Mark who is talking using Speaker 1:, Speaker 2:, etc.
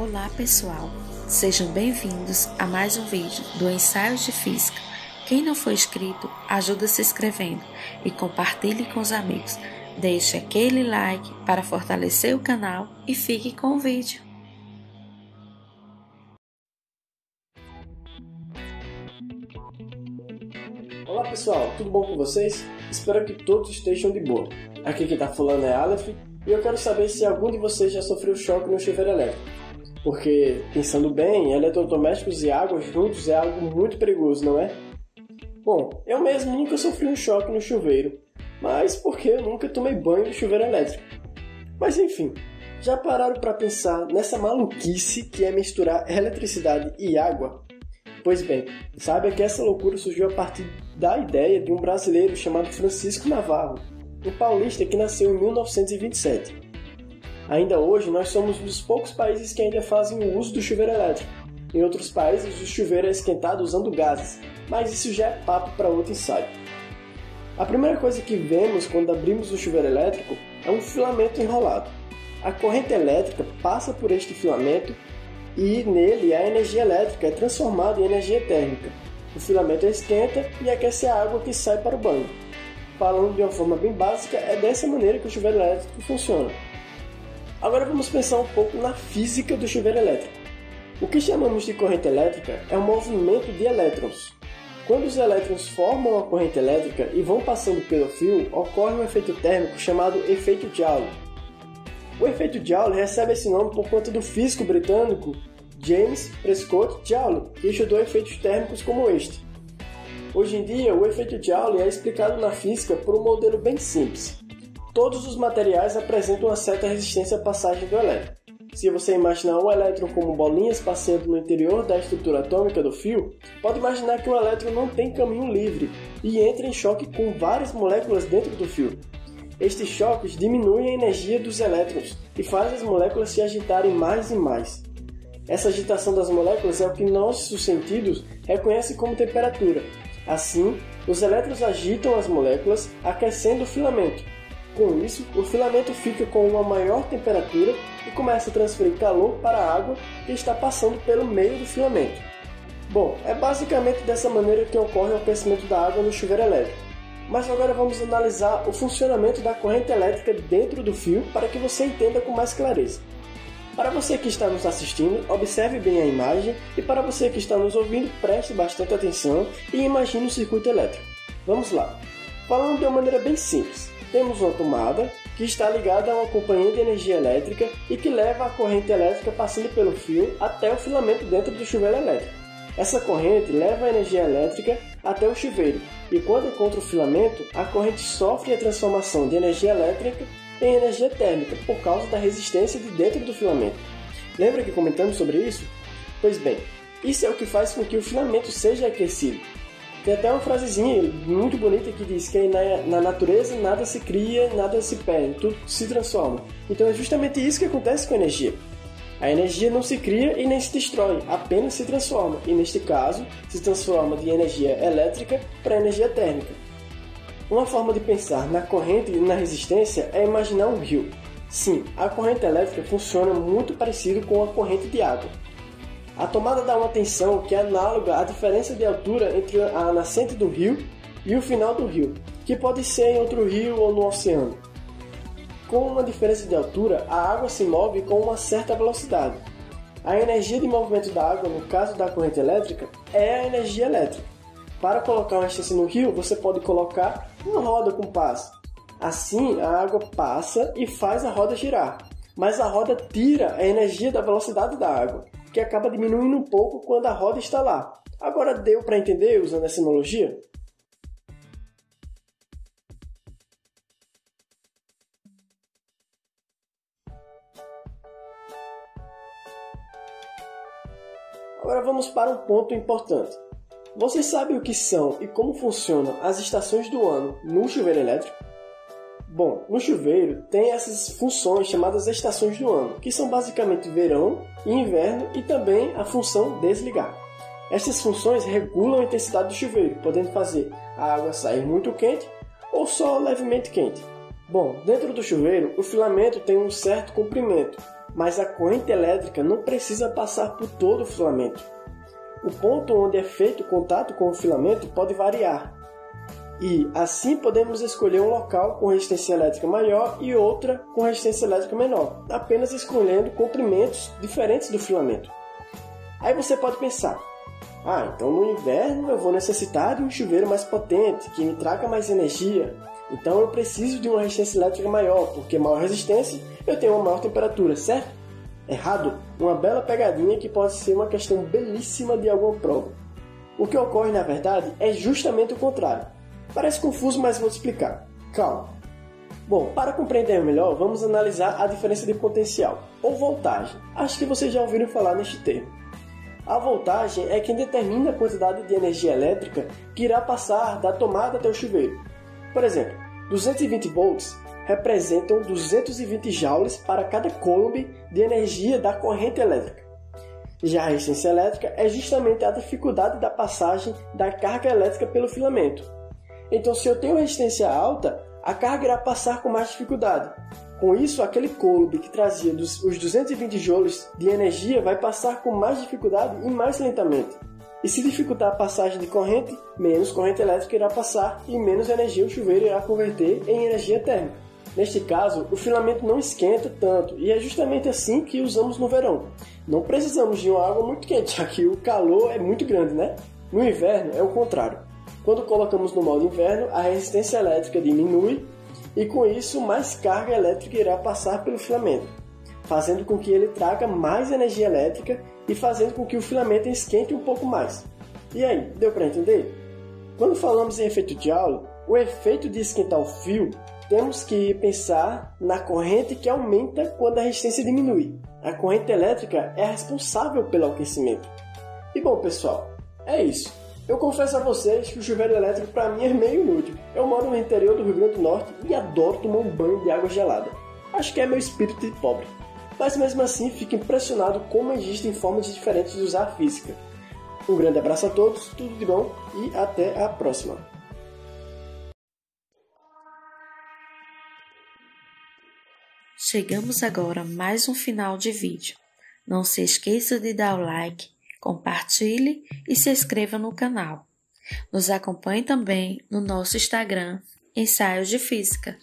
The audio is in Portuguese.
Speaker 1: Olá pessoal, sejam bem-vindos a mais um vídeo do Ensaios de Física. Quem não for inscrito, ajuda se inscrevendo e compartilhe com os amigos. Deixe aquele like para fortalecer o canal e fique com o vídeo.
Speaker 2: Olá pessoal, tudo bom com vocês? Espero que todos estejam de boa. Aqui quem está falando é Aleph e eu quero saber se algum de vocês já sofreu choque no chuveiro elétrico. Porque, pensando bem, eletrodomésticos e água juntos é algo muito perigoso, não é? Bom, eu mesmo nunca sofri um choque no chuveiro, mas porque eu nunca tomei banho no chuveiro elétrico. Mas enfim, já pararam para pensar nessa maluquice que é misturar eletricidade e água? Pois bem, saiba que essa loucura surgiu a partir da ideia de um brasileiro chamado Francisco Navarro, um paulista que nasceu em 1927. Ainda hoje, nós somos um dos poucos países que ainda fazem o uso do chuveiro elétrico. Em outros países, o chuveiro é esquentado usando gases, mas isso já é papo para outro ensaio. A primeira coisa que vemos quando abrimos o chuveiro elétrico é um filamento enrolado. A corrente elétrica passa por este filamento e nele a energia elétrica é transformada em energia térmica. O filamento esquenta e aquece a água que sai para o banho. Falando de uma forma bem básica, é dessa maneira que o chuveiro elétrico funciona. Agora vamos pensar um pouco na física do chuveiro elétrico. O que chamamos de corrente elétrica é o movimento de elétrons. Quando os elétrons formam a corrente elétrica e vão passando pelo fio, ocorre um efeito térmico chamado efeito Joule. O efeito Joule recebe esse nome por conta do físico britânico James Prescott Joule, que estudou efeitos térmicos como este. Hoje em dia, o efeito Joule é explicado na física por um modelo bem simples todos os materiais apresentam uma certa resistência à passagem do elétron. Se você imaginar um elétron como bolinhas passeando no interior da estrutura atômica do fio, pode imaginar que o elétron não tem caminho livre e entra em choque com várias moléculas dentro do fio. Estes choques diminuem a energia dos elétrons e fazem as moléculas se agitarem mais e mais. Essa agitação das moléculas é o que nossos sentidos reconhecem como temperatura. Assim, os elétrons agitam as moléculas, aquecendo o filamento, com isso, o filamento fica com uma maior temperatura e começa a transferir calor para a água que está passando pelo meio do filamento. Bom, é basicamente dessa maneira que ocorre o aquecimento da água no chuveiro elétrico. Mas agora vamos analisar o funcionamento da corrente elétrica dentro do fio para que você entenda com mais clareza. Para você que está nos assistindo, observe bem a imagem e para você que está nos ouvindo, preste bastante atenção e imagine o circuito elétrico. Vamos lá. Falando de uma maneira bem simples, temos uma tomada que está ligada a uma companhia de energia elétrica e que leva a corrente elétrica passando pelo fio até o filamento dentro do chuveiro elétrico. Essa corrente leva a energia elétrica até o chuveiro e quando encontra o filamento, a corrente sofre a transformação de energia elétrica em energia térmica por causa da resistência de dentro do filamento. Lembra que comentamos sobre isso? Pois bem, isso é o que faz com que o filamento seja aquecido tem até uma frasezinha muito bonita que diz que na, na natureza nada se cria, nada se perde, tudo se transforma. Então é justamente isso que acontece com a energia. A energia não se cria e nem se destrói, apenas se transforma, e neste caso, se transforma de energia elétrica para energia térmica. Uma forma de pensar na corrente e na resistência é imaginar um rio. Sim, a corrente elétrica funciona muito parecido com a corrente de água. A tomada dá uma tensão que é análoga à diferença de altura entre a nascente do rio e o final do rio, que pode ser em outro rio ou no oceano. Com uma diferença de altura, a água se move com uma certa velocidade. A energia de movimento da água, no caso da corrente elétrica, é a energia elétrica. Para colocar uma estação no rio, você pode colocar uma roda com pás. Assim, a água passa e faz a roda girar, mas a roda tira a energia da velocidade da água que acaba diminuindo um pouco quando a roda está lá. Agora deu para entender usando essa analogia? Agora vamos para um ponto importante. Você sabe o que são e como funcionam as estações do ano no chuveiro elétrico? Bom, no chuveiro tem essas funções chamadas estações do ano, que são basicamente verão e inverno e também a função desligar. Essas funções regulam a intensidade do chuveiro, podendo fazer a água sair muito quente ou só levemente quente. Bom, dentro do chuveiro, o filamento tem um certo comprimento, mas a corrente elétrica não precisa passar por todo o filamento. O ponto onde é feito o contato com o filamento pode variar, e assim podemos escolher um local com resistência elétrica maior e outra com resistência elétrica menor, apenas escolhendo comprimentos diferentes do filamento. Aí você pode pensar: ah, então no inverno eu vou necessitar de um chuveiro mais potente, que me traga mais energia. Então eu preciso de uma resistência elétrica maior, porque maior resistência eu tenho uma maior temperatura, certo? Errado, uma bela pegadinha que pode ser uma questão belíssima de alguma prova. O que ocorre na verdade é justamente o contrário. Parece confuso, mas vou te explicar. Calma. Bom, para compreender melhor, vamos analisar a diferença de potencial, ou voltagem. Acho que vocês já ouviram falar neste termo. A voltagem é quem determina a quantidade de energia elétrica que irá passar da tomada até o chuveiro. Por exemplo, 220 volts representam 220 joules para cada coulomb de energia da corrente elétrica. Já a resistência elétrica é justamente a dificuldade da passagem da carga elétrica pelo filamento. Então, se eu tenho resistência alta, a carga irá passar com mais dificuldade. Com isso, aquele coulomb que trazia os 220 joules de energia vai passar com mais dificuldade e mais lentamente. E se dificultar a passagem de corrente, menos corrente elétrica irá passar e menos energia o chuveiro irá converter em energia térmica. Neste caso, o filamento não esquenta tanto e é justamente assim que usamos no verão. Não precisamos de uma água muito quente, já que o calor é muito grande, né? No inverno é o contrário. Quando colocamos no modo inverno, a resistência elétrica diminui e com isso mais carga elétrica irá passar pelo filamento, fazendo com que ele traga mais energia elétrica e fazendo com que o filamento esquente um pouco mais. E aí, deu para entender? Quando falamos em efeito de Joule, o efeito de esquentar o fio, temos que pensar na corrente que aumenta quando a resistência diminui. A corrente elétrica é responsável pelo aquecimento. E bom, pessoal, é isso. Eu confesso a vocês que o chuveiro elétrico para mim é meio inútil. Eu moro no interior do Rio Grande do Norte e adoro tomar um banho de água gelada. Acho que é meu espírito de pobre. Mas mesmo assim fico impressionado como existem formas diferentes de usar a física. Um grande abraço a todos, tudo de bom e até a próxima.
Speaker 1: Chegamos agora a mais um final de vídeo. Não se esqueça de dar o like compartilhe e se inscreva no canal. Nos acompanhe também no nosso Instagram, Ensaios de Física.